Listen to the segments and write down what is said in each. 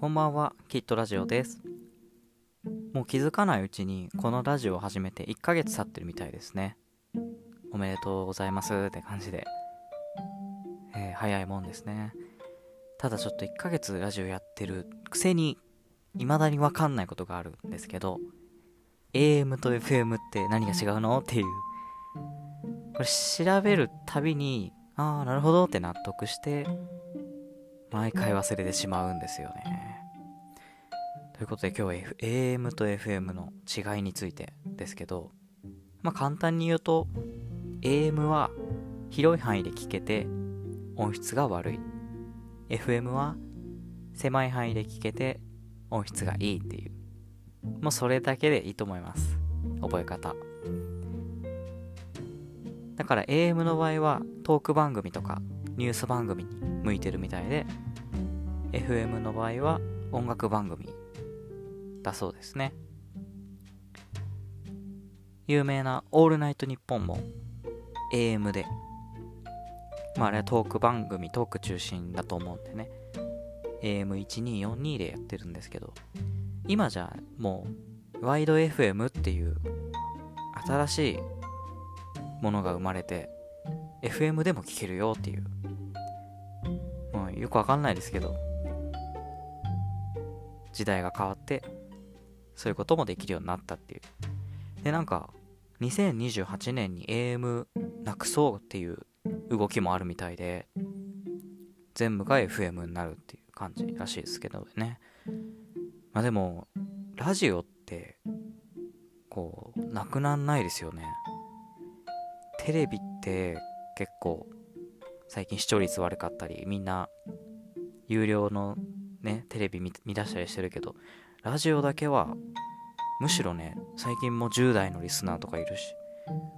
こんばんは、キットラジオです。もう気づかないうちにこのラジオを始めて1ヶ月経ってるみたいですね。おめでとうございますって感じで。えー早いもんですね。ただちょっと1ヶ月ラジオやってるくせに、未だにわかんないことがあるんですけど、AM と FM って何が違うの？っていう。これ調べるたびに、ああ、なるほどって納得して、毎回忘れてしまうんですよね。ということで今日は F- AM と FM の違いについてですけど、まあ簡単に言うと、AM は広い範囲で聞けて音質が悪い。FM は狭い範囲で聞けて音質がいいっていう。もうそれだけでいいと思います。覚え方。だから AM の場合はトーク番組とかニュース番組に向いてるみたいで FM の場合は音楽番組だそうですね。有名な「オールナイトニッポン」も AM でまああれはトーク番組トーク中心だと思うんでね。AM1242 でやってるんですけど今じゃもうワイド FM っていう新しいものが生まれて FM でも聞けるよっていうよくわかんないですけど時代が変わってそういうこともできるようになったっていう。でなんか2028年に AM なくそうっていう動きもあるみたいで全部が FM になるっていう感じらしいですけどね。まあでもラジオってこうなくなんないですよね。テレビって結構最近視聴率悪かったりみんな有料のねテレビ見見出したりしてるけどラジオだけはむしろね最近も10代のリスナーとかいるし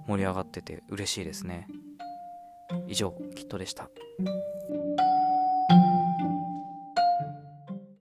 盛り上がってて嬉しいですね。以上きっとでした。